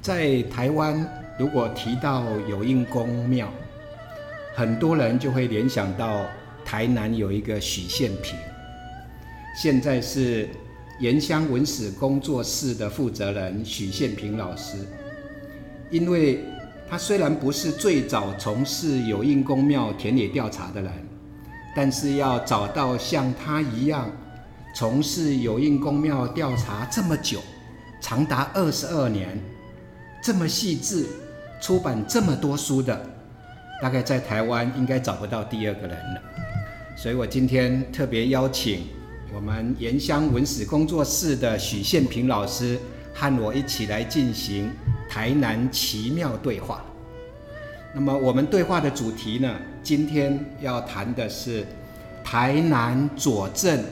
在台湾，如果提到有应公庙，很多人就会联想到台南有一个许宪平，现在是盐乡文史工作室的负责人许宪平老师。因为他虽然不是最早从事有应公庙田野调查的人，但是要找到像他一样从事有应公庙调查这么久，长达二十二年，这么细致，出版这么多书的，大概在台湾应该找不到第二个人了。所以我今天特别邀请我们盐乡文史工作室的许宪平老师和我一起来进行台南奇妙对话。那么我们对话的主题呢，今天要谈的是台南左镇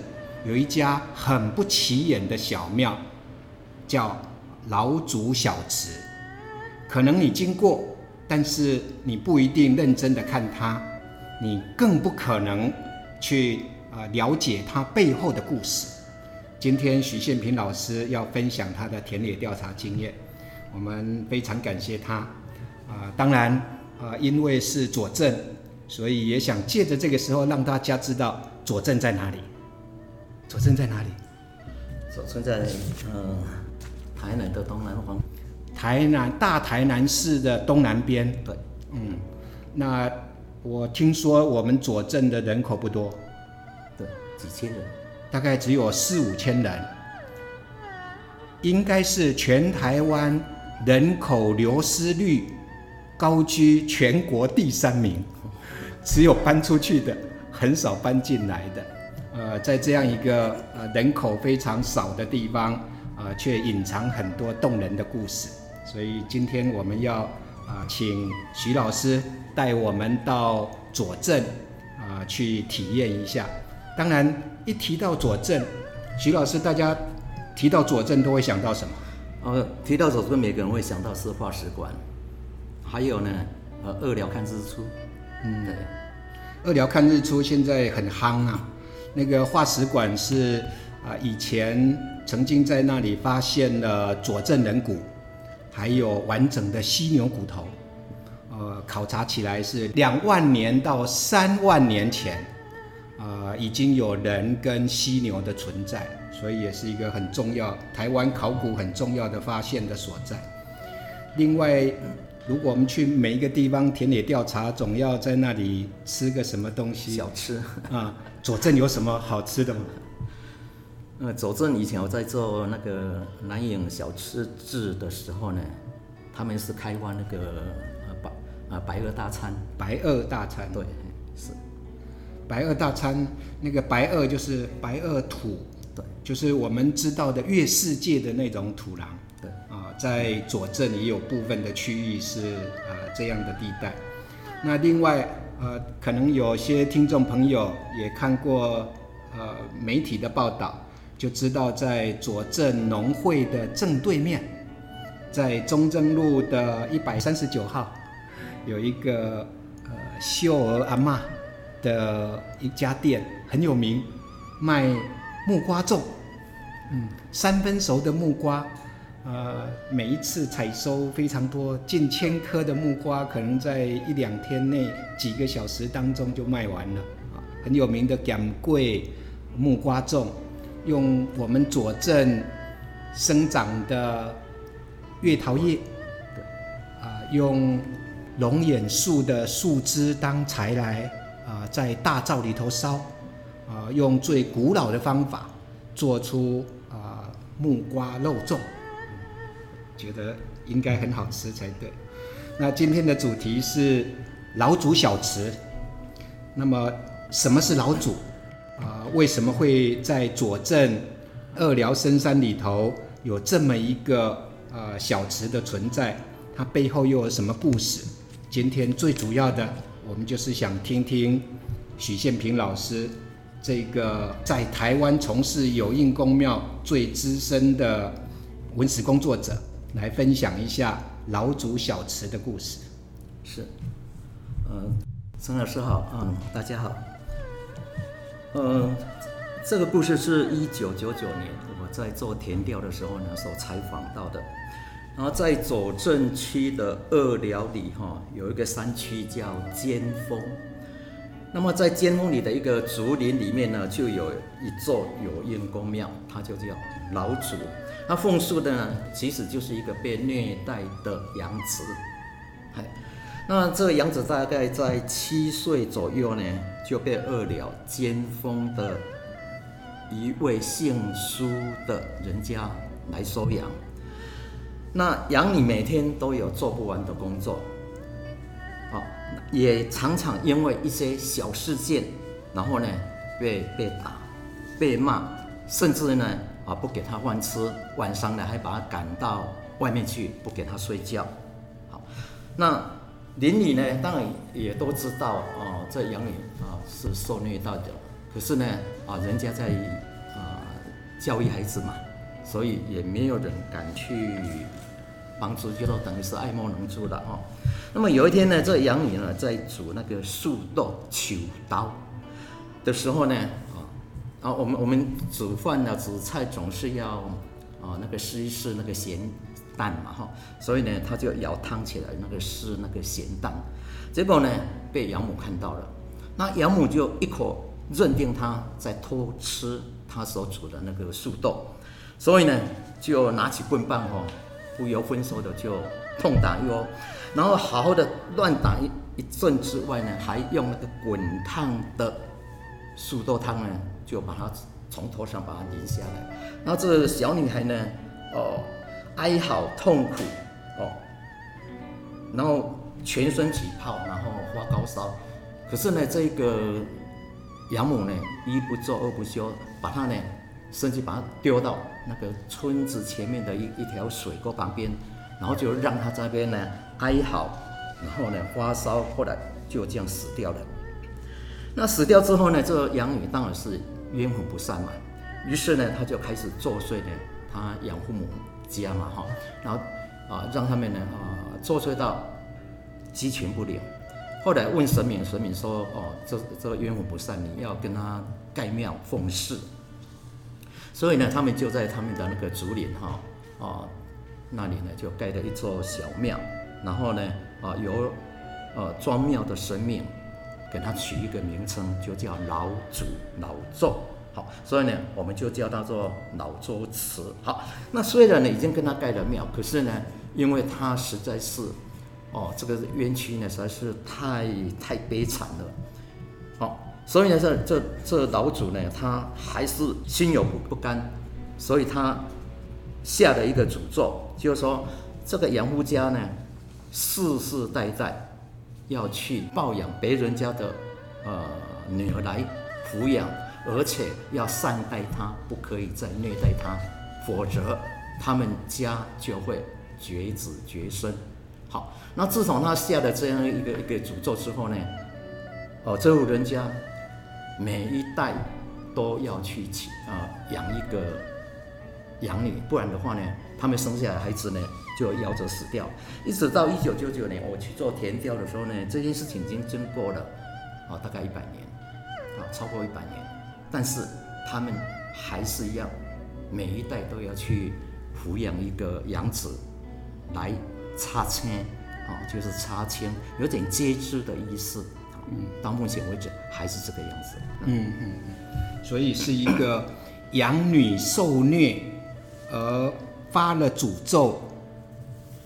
有一家很不起眼的小庙，叫老祖小祠。可能你经过，但是你不一定认真的看它，你更不可能去啊了解它背后的故事。今天许宪平老师要分享他的田野调查经验，我们非常感谢他。啊，当然啊，因为是佐证，所以也想借着这个时候让大家知道佐证在哪里。佐证在哪里？佐证在嗯台南的东南方。台南大台南市的东南边。对，嗯，那我听说我们左镇的人口不多，对，几千人，大概只有四五千人，应该是全台湾人口流失率高居全国第三名，只有搬出去的，很少搬进来的。呃，在这样一个呃人口非常少的地方，啊，却隐藏很多动人的故事。所以今天我们要啊，请徐老师带我们到左镇啊去体验一下。当然，一提到左镇，徐老师，大家提到左镇都会想到什么？呃，提到左镇，每个人会想到是化石馆，还有呢，呃，二寮看日出。嗯，对，二寮看日出现在很夯啊。那个化石馆是啊，以前曾经在那里发现了左镇人骨，还有完整的犀牛骨头。呃，考察起来是两万年到三万年前，啊，已经有人跟犀牛的存在，所以也是一个很重要台湾考古很重要的发现的所在。另外，如果我们去每一个地方田野调查，总要在那里吃个什么东西小吃啊。佐证有什么好吃的吗？呃，左镇以前我在做那个南影小吃志的时候呢，他们是开发那个呃白啊白鹅大餐。白鹅大餐，对，是白鹅大餐。那个白鹅就是白鹅土，对，就是我们知道的月世界的那种土壤。对啊，在左镇也有部分的区域是呃这样的地带。那另外呃，可能有些听众朋友也看过呃媒体的报道，就知道在左镇农会的正对面，在中正路的一百三十九号，有一个呃秀儿阿嬷的一家店很有名，卖木瓜粽，嗯，三分熟的木瓜。呃，每一次采收非常多，近千颗的木瓜，可能在一两天内、几个小时当中就卖完了。啊，很有名的甘桂木瓜粽，用我们左镇生长的月桃叶，啊，用龙眼树的树枝当柴来，啊，在大灶里头烧，啊，用最古老的方法做出啊木瓜肉粽。觉得应该很好吃才对。那今天的主题是老祖小吃。那么什么是老祖？啊，为什么会在左镇二寮深山里头有这么一个呃小池的存在？它背后又有什么故事？今天最主要的，我们就是想听听许宪平老师这个在台湾从事有印公庙最资深的文史工作者。来分享一下老祖小池的故事。是，嗯，陈老师好，嗯，大家好。嗯，这个故事是一九九九年我在做田调的时候呢所采访到的。然后在左镇区的二寮里哈，有一个山区叫尖峰。那么在尖峰里的一个竹林里面呢，就有一座有阴公庙，它就叫老祖。那奉祀的呢，其实就是一个被虐待的养子。嗨，那这个养子大概在七岁左右呢，就被二寮尖峰的一位姓苏的人家来收养。那养女每天都有做不完的工作。也常常因为一些小事件，然后呢被被打、被骂，甚至呢啊不给他饭吃，晚上呢还把他赶到外面去，不给他睡觉。好，那邻里呢当然也都知道哦，这养女啊是受虐待的，可是呢啊人家在啊教育孩子嘛，所以也没有人敢去帮助，就等于是爱莫能助了哦。那么有一天呢，这养女呢在煮那个素豆秋刀的时候呢，啊，啊，我们我们煮饭呢煮菜总是要啊那个试一试那个咸淡嘛哈，所以呢他就舀汤起来那个是那个咸淡，结果呢被养母看到了，那养母就一口认定他在偷吃他所煮的那个素豆，所以呢就拿起棍棒哦，不由分说的就痛打一窝。然后好好的乱打一一阵之外呢，还用那个滚烫的素豆汤呢，就把它从头上把它淋下来。然后这小女孩呢，哦，哀嚎痛苦哦，然后全身起泡，然后发高烧。可是呢，这个养母呢，一不做二不休，把他呢，甚至把他丢到那个村子前面的一一条水沟旁边，然后就让她这边呢。哀嚎，然后呢发烧，后来就这样死掉了。那死掉之后呢，这个养女当然是冤魂不散嘛。于是呢，他就开始作祟呢，他养父母家嘛哈，然后啊让他们呢啊作祟到鸡犬不留。后来问神明，神明说哦，这这个冤魂不散，你要跟他盖庙奉祀。所以呢，他们就在他们的那个竹林哈啊那里呢，就盖了一座小庙。然后呢，啊，由呃庄庙的神明给他取一个名称，就叫老祖老周。好，所以呢，我们就叫他做老周祠。好，那虽然呢已经跟他盖了庙，可是呢，因为他实在是，哦，这个冤屈呢实在是太太悲惨了。好，所以呢，这这这老祖呢，他还是心有不不甘，所以他下了一个诅咒，就是说这个杨夫家呢。世世代代要去抱养别人家的呃女儿来抚养，而且要善待她，不可以再虐待她，否则他们家就会绝子绝孙。好，那自从他下了这样一个一个诅咒之后呢，哦，这户人家每一代都要去请啊养一个养女，不然的话呢，他们生下来孩子呢。就夭折死掉，一直到一九九九年我去做田调的时候呢，这件事情已经经过了啊，大概一百年，啊，超过一百年，但是他们还是要每一代都要去抚养一个养子来插签，啊，就是插签，有点接枝的意思。嗯，到目前为止还是这个样子。嗯嗯嗯，所以是一个养女受虐而发了诅咒。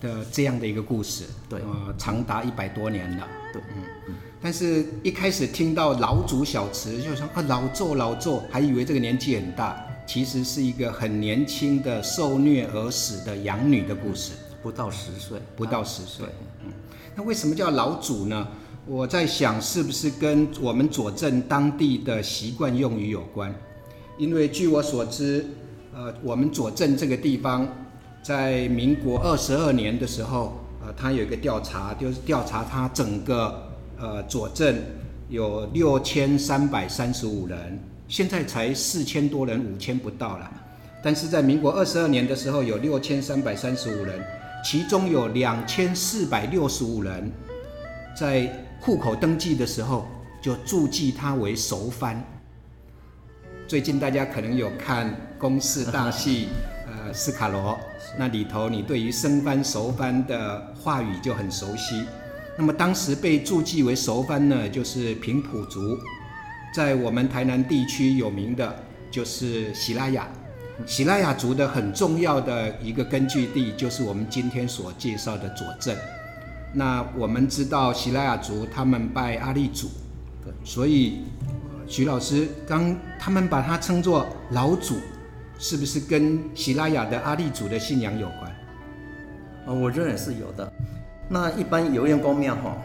的这样的一个故事，对，呃，长达一百多年了，对，嗯嗯，但是一开始听到老祖小池，就说啊老纣老纣，还以为这个年纪很大，其实是一个很年轻的受虐而死的养女的故事，不到十岁，不到十岁，嗯，那为什么叫老祖呢？我在想是不是跟我们佐证当地的习惯用语有关？因为据我所知，呃，我们佐证这个地方。在民国二十二年的时候，呃，他有一个调查，就是调查他整个呃左镇有六千三百三十五人，现在才四千多人，五千不到了。但是在民国二十二年的时候，有六千三百三十五人，其中有两千四百六十五人在户口登记的时候就注记他为熟番。最近大家可能有看公视大戏。呃斯卡罗，那里头你对于生番熟番的话语就很熟悉。那么当时被注记为熟番呢，就是平埔族，在我们台南地区有名的就是喜拉雅。喜拉雅族的很重要的一个根据地，就是我们今天所介绍的左镇。那我们知道喜拉雅族他们拜阿利祖，所以徐老师刚他们把它称作老祖，是不是跟喜拉雅的阿利祖的信仰有关？啊，我认为是有的。那一般游园公庙哈，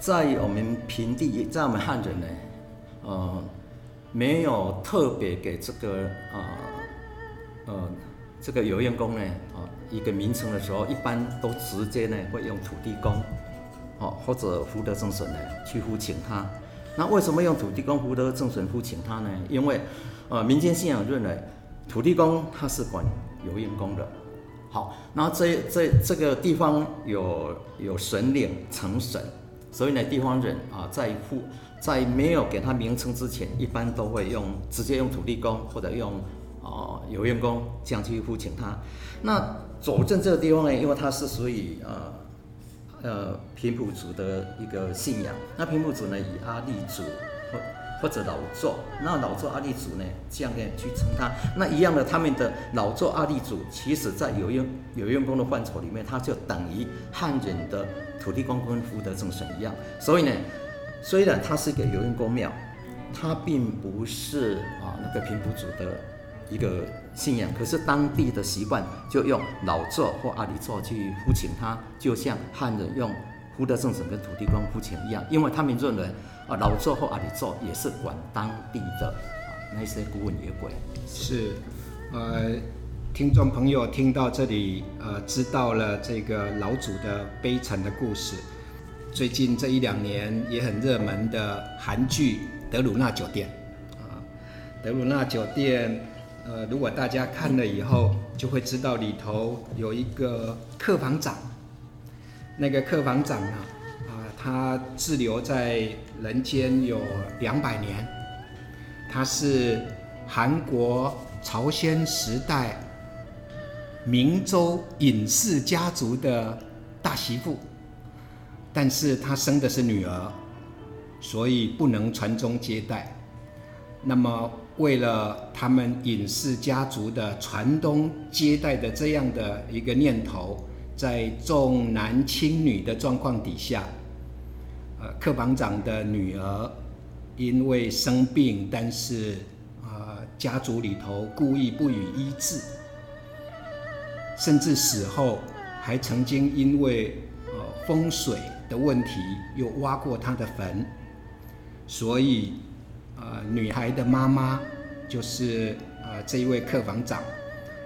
在我们平地，在我们汉人呢，呃，没有特别给这个啊。呃，这个有缘公呢，啊，一个名称的时候，一般都直接呢会用土地公，哦，或者福德正神呢去呼请他。那为什么用土地公、福德正神呼请他呢？因为，呃，民间信仰认为土地公他是管有缘公的。好，那这这这个地方有有神灵成神，所以呢，地方人啊，在呼在没有给他名称之前，一般都会用直接用土地公或者用。哦，有员工这样去呼请他。那左镇这个地方呢，因为它是属于呃呃平埔族的一个信仰。那平埔族呢，以阿立族或者老座，那老座阿利族呢，这样呢去称他。那一样的，他们的老座阿利族，其实在有用有用功的范畴里面，它就等于汉人的土地公跟福德正神一样。所以呢，虽然它是一个有用公庙，它并不是啊那个平埔族的。一个信仰，可是当地的习惯就用老座或阿里座去呼请他，就像汉人用福德正神跟土地公呼请一样，因为他们认为啊老座或阿里做也是管当地的啊那些孤魂野鬼。是，呃，听众朋友听到这里，呃，知道了这个老祖的悲惨的故事。最近这一两年也很热门的韩剧《德鲁纳酒店》啊，《德鲁纳酒店》。呃，如果大家看了以后，就会知道里头有一个客房长。那个客房长啊，啊，他滞留在人间有两百年。他是韩国朝鲜时代明州尹氏家族的大媳妇，但是他生的是女儿，所以不能传宗接代。那么。为了他们尹氏家族的传宗接代的这样的一个念头，在重男轻女的状况底下，呃，客房长的女儿因为生病，但是啊，家族里头故意不予医治，甚至死后还曾经因为呃风水的问题又挖过他的坟，所以。呃，女孩的妈妈就是呃这一位客房长，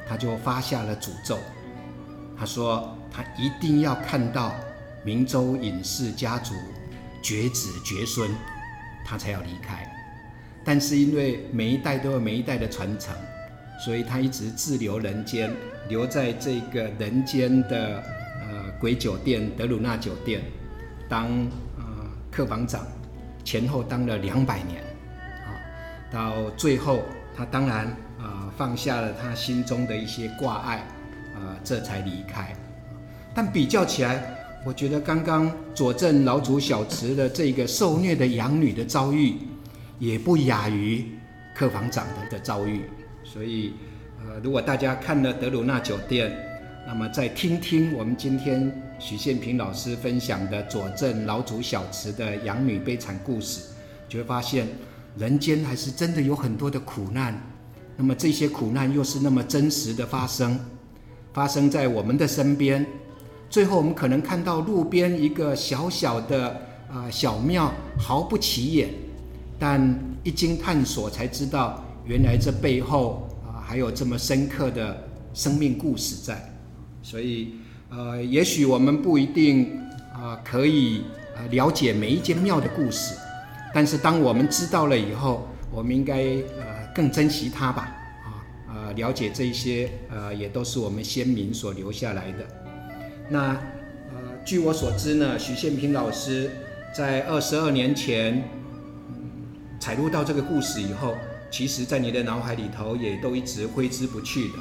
他就发下了诅咒。他说他一定要看到明州尹氏家族绝子绝孙，他才要离开。但是因为每一代都有每一代的传承，所以他一直滞留人间，留在这个人间的呃鬼酒店德鲁纳酒店当呃客房长，前后当了两百年啊。到最后，他当然啊放下了他心中的一些挂碍，啊这才离开。但比较起来，我觉得刚刚佐证老祖小池的这个受虐的养女的遭遇，也不亚于客房长的的遭遇。所以，呃，如果大家看了德鲁纳酒店，那么再听听我们今天许宪平老师分享的佐证老祖小池的养女悲惨故事，就会发现。人间还是真的有很多的苦难，那么这些苦难又是那么真实的发生，发生在我们的身边。最后我们可能看到路边一个小小的啊小庙，毫不起眼，但一经探索才知道，原来这背后啊还有这么深刻的生命故事在。所以呃，也许我们不一定啊可以呃了解每一间庙的故事。但是当我们知道了以后，我们应该呃更珍惜它吧，啊呃了解这些呃也都是我们先民所留下来的。那呃据我所知呢，徐宪平老师在二十二年前采录到这个故事以后，其实在你的脑海里头也都一直挥之不去的。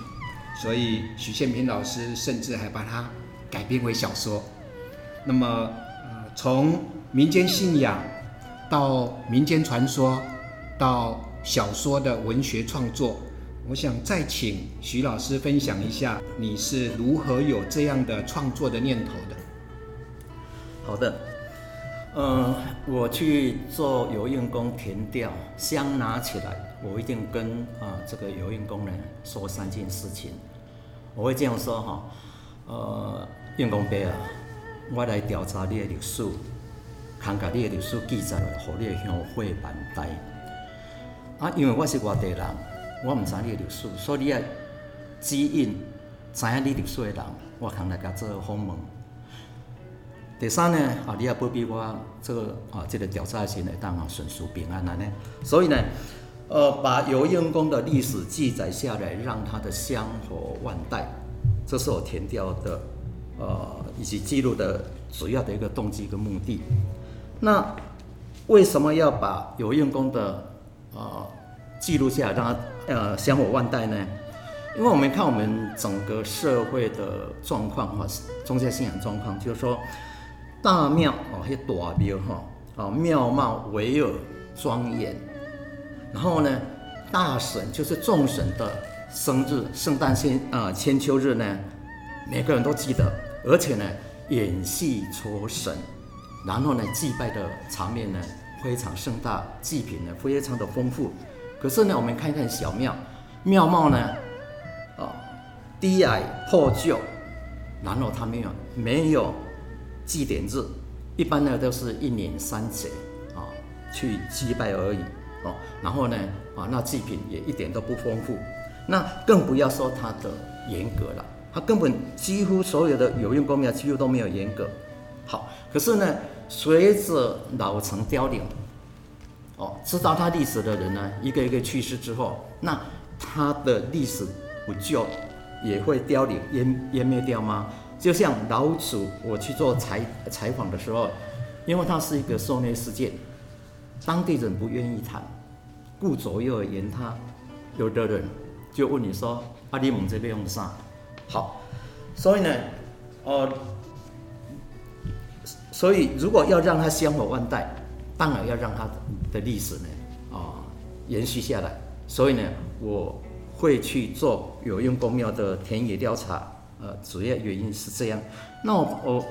所以许宪平老师甚至还把它改编为小说。那么，呃，从民间信仰到民间传说，到小说的文学创作，我想再请徐老师分享一下，你是如何有这样的创作的念头的？好的，嗯，我去做有运工填调，香拿起来，我一定跟啊这个有运工人说三件事情。我会这样说哈，呃，运工伯啊，我来调查你的历史，看看你的历史记载落，互你的乡会万代。啊，因为我是外地人，我唔知你的历史，所以你要指引知影你历史的人，我通来甲做访问。第三呢，啊，你也不必我这个啊，这个调查时会当啊顺遂平安安呢。所以呢，呃，把有用功的历史记载下来，让它的香火万代，这是我填掉的，呃，以及记录的主要的一个动机跟目的。那为什么要把有用功的呃记录下来，让它呃香火万代呢？因为我们看我们整个社会的状况哈，宗教信仰状况，就是说。大庙哦，迄大庙哈，哦庙貌巍峨庄严。然后呢，大神就是众神的生日，圣诞千啊千秋日呢，每个人都记得，而且呢演戏酬神，然后呢祭拜的场面呢非常盛大，祭品呢非常的丰富。可是呢，我们看看小庙，庙貌呢，哦低矮破旧，然后它没有没有。祭典日，一般呢都是一年三节啊，去祭拜而已哦。然后呢，啊，那祭品也一点都不丰富，那更不要说它的严格了，它根本几乎所有的有用公庙几乎都没有严格。好，可是呢，随着老城凋零，知道他历史的人呢，一个一个去世之后，那他的历史不就也会凋零、湮湮灭掉吗？就像老祖，我去做采采访的时候，因为它是一个受虐事件，当地人不愿意谈，顾左右而言他。有的人就问你说：“阿里蒙这边用啥？”好，所以呢，呃，所以如果要让他香火万代，当然要让它的历史呢，啊，延续下来。所以呢，我会去做有用公庙的田野调查。呃，主要原因是这样。那我我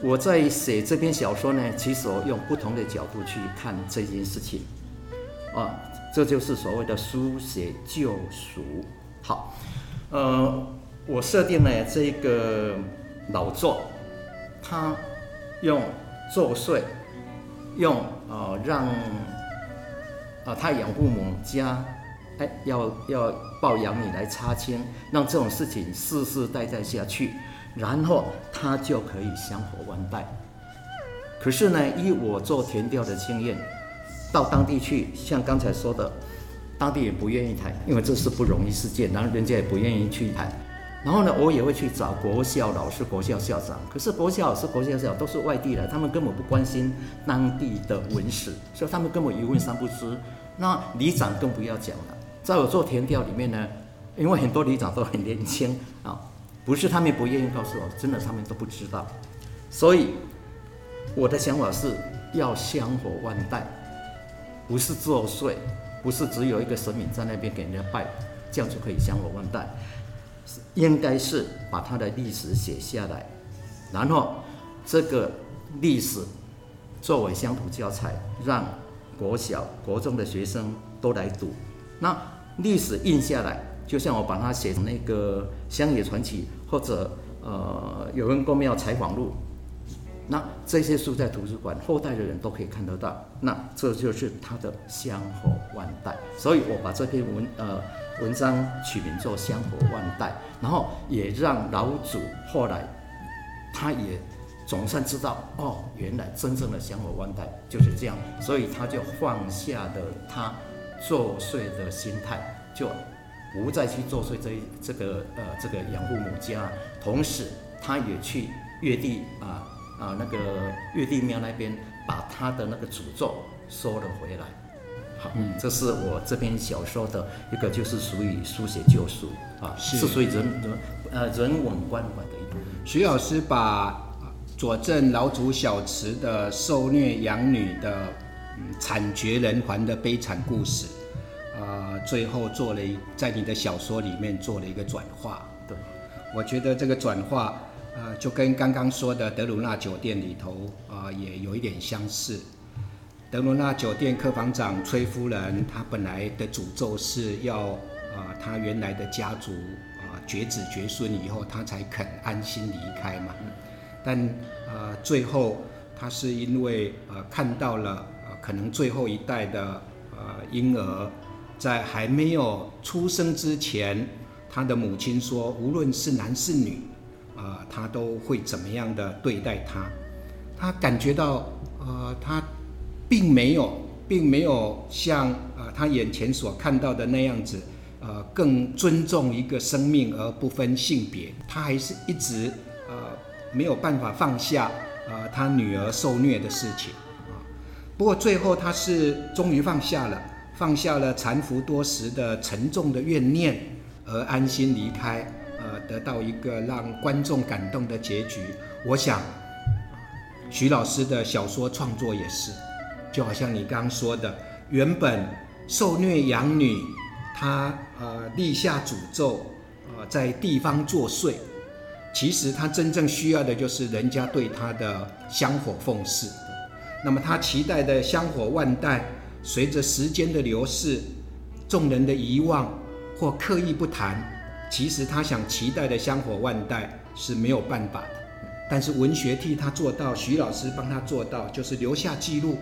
我在写这篇小说呢，其实我用不同的角度去看这件事情，啊，这就是所谓的书写救赎。好，呃，我设定了这个老作，他用作祟，用呃让啊他养父母家。哎，要要抱养你来插亲，让这种事情世世代代下去，然后他就可以香火万代。可是呢，以我做田调的经验，到当地去，像刚才说的，当地也不愿意谈，因为这是不容易事件，然后人家也不愿意去谈。然后呢，我也会去找国校老师、国校校长，可是国校老师、国校校长都是外地的，他们根本不关心当地的文史，所以他们根本一问三不知。那里长更不要讲了。在我做田调里面呢，因为很多里长都很年轻啊，不是他们不愿意告诉我，真的他们都不知道。所以我的想法是要香火万代，不是作祟，不是只有一个神明在那边给人家拜，这样就可以香火万代。应该是把它的历史写下来，然后这个历史作为乡土教材，让国小、国中的学生都来读，那。历史印下来，就像我把它写成那个乡野传奇，或者呃有人公庙采访录，那这些书在图书馆，后代的人都可以看得到。那这就是它的香火万代，所以我把这篇文呃文章取名做香火万代，然后也让老祖后来他也总算知道哦，原来真正的香火万代就是这样，所以他就放下了他。作祟的心态，就不再去作祟这这个呃这个养父母家，同时他也去越地啊啊那个月地庙那边把他的那个诅咒收了回来，好，这是我这篇小说的一个，就是属于书写救赎啊，是是属于人人呃人文关怀的一种。徐老师把佐证老祖小池的受虐养女的嗯惨绝人寰的悲惨故事，呃，最后做了一在你的小说里面做了一个转化。对，我觉得这个转化，呃，就跟刚刚说的德鲁纳酒店里头啊、呃也有一点相似。德鲁纳酒店客房长崔夫人，她本来的诅咒是要啊、呃她原来的家族啊、绝子绝孙以后，她才肯安心离开嘛。但呃，最后她是因为呃看到了呃可能最后一代的呃婴儿在还没有出生之前，他的母亲说，无论是男是女，啊、他都会怎么样的对待他。他感觉到，呃，他并没有，并没有像呃他眼前所看到的那样子，呃，更尊重一个生命而不分性别。他还是一直呃没有办法放下呃他女儿受虐的事情啊。不过最后他是终于放下了，放下了缠缚多时的沉重的怨念，而安心离开，得到一个让观众感动的结局。我想，徐老师的小说创作也是，就好像你刚刚说的，原本受虐养女，她呃立下诅咒，呃在地方作祟，其实她真正需要的就是人家对她的香火奉祀。那么她期待的香火万代，随着时间的流逝，众人的遗忘或刻意不谈，其实他想期待的香火万代是没有办法的。但是文学替他做到，徐老师帮他做到，就是留下记录，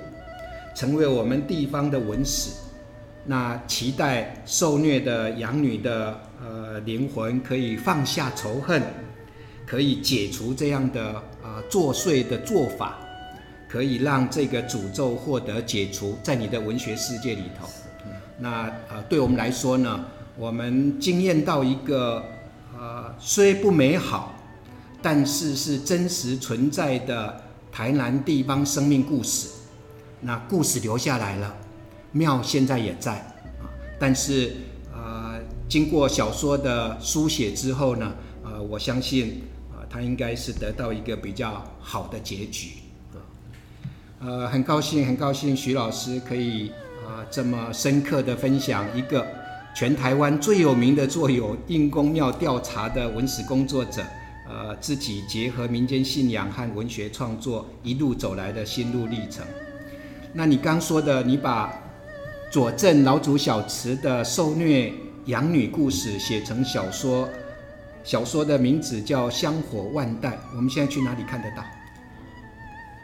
成为我们地方的文史。那期待受虐的养女的呃灵魂可以放下仇恨，可以解除这样的呃作祟的做法，可以让这个诅咒获得解除，在你的文学世界里头。那呃，对我们来说呢，我们经验到一个呃虽不美好。但是是真实存在的台南地方生命故事，那故事留下来了，庙现在也在啊。但是呃，经过小说的书写之后呢，呃，我相信啊、呃，它应该是得到一个比较好的结局。呃，很高兴，很高兴徐老师可以啊、呃、这么深刻的分享一个全台湾最有名的做有应公庙调查的文史工作者。呃，自己结合民间信仰和文学创作一路走来的心路历程。那你刚说的，你把佐证老祖小池的受虐养女故事写成小说，小说的名字叫《香火万代》。我们现在去哪里看得到？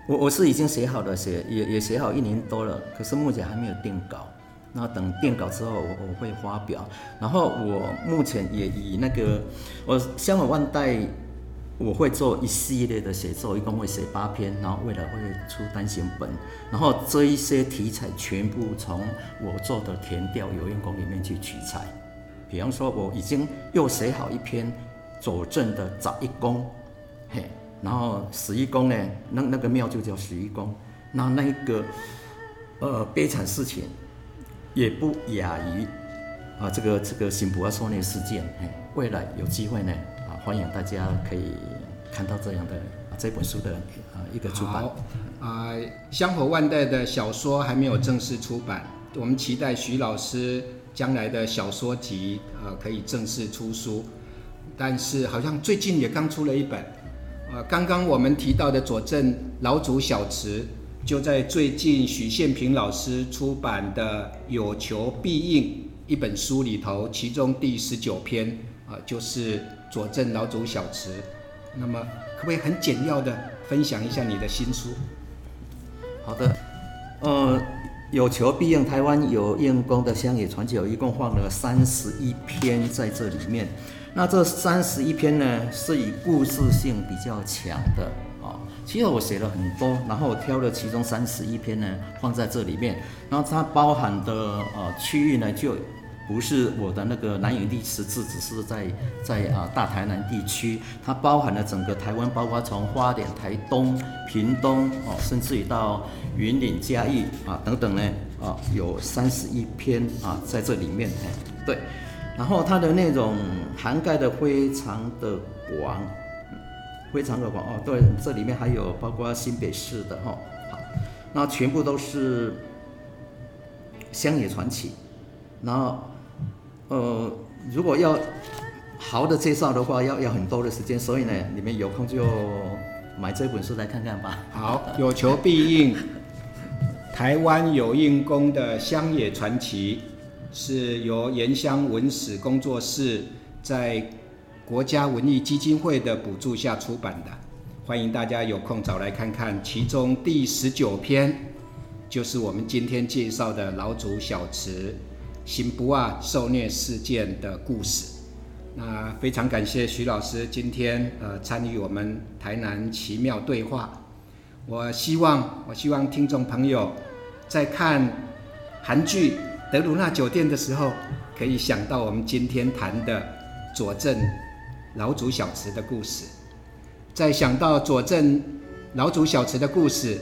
我我是已经写好了，写也也写好一年多了，可是目前还没有定稿。那等定稿之后我，我会发表。然后我目前也以那个我《香港万代》。我会做一系列的写作，一共会写八篇，然后未来会出单行本，然后这一些题材全部从我做的田调有用功里面去取材。比方说，我已经又写好一篇佐证的早一宫，嘿，然后十一宫呢，那那个庙就叫十一宫，那那一个呃悲惨事情也不亚于啊这个这个新普阿受虐事件，哎，未来有机会呢。啊欢迎大家可以看到这样的这本书的啊一个出版。啊、香火万代的小说还没有正式出版，我们期待徐老师将来的小说集呃可以正式出书。但是好像最近也刚出了一本，呃，刚刚我们提到的佐证老祖小池，就在最近许宪平老师出版的《有求必应》一本书里头，其中第十九篇啊、就是。佐证老祖小池，那么可不可以很简要的分享一下你的新书？好的，呃，有求必应，台湾有应公的乡野传奇，一共放了三十一篇在这里面。那这三十一篇呢，是以故事性比较强的。其实我写了很多，然后我挑了其中三十一篇呢放在这里面，然后它包含的呃区域呢就不是我的那个南影历十字，只是在在啊大台南地区，它包含了整个台湾，包括从花莲、台东、屏东哦，甚至于到云林、嘉义啊等等呢啊，有三十一篇啊在这里面哎，对，然后它的内容涵盖的非常的广，非常的广哦，对，这里面还有包括新北市的哈，好，那全部都是乡野传奇，然后。呃，如果要好的介绍的话，要要很多的时间，所以呢，你们有空就买这本书来看看吧。好，有求必应。台湾有印工的乡野传奇，是由盐乡文史工作室在国家文艺基金会的补助下出版的，欢迎大家有空找来看看。其中第十九篇就是我们今天介绍的老祖小池。新不二受虐事件的故事，那非常感谢徐老师今天呃参与我们台南奇妙对话。我希望我希望听众朋友在看韩剧《德鲁纳酒店》的时候，可以想到我们今天谈的佐证老祖小池的故事。在想到佐证老祖小池的故事，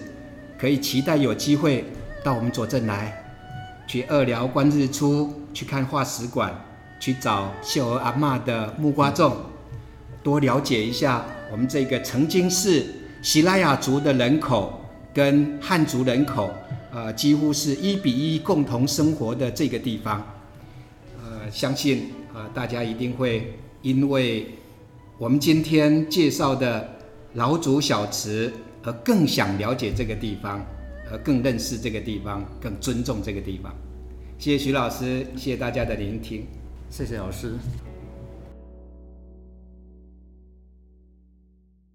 可以期待有机会到我们佐证来。去二寮观日出，去看化石馆，去找秀儿阿嬷的木瓜种，多了解一下我们这个曾经是喜拉雅族的人口跟汉族人口，呃，几乎是一比一共同生活的这个地方。呃，相信呃大家一定会因为我们今天介绍的老祖小池而更想了解这个地方。而更认识这个地方，更尊重这个地方。谢谢徐老师，谢谢大家的聆听，谢谢老师。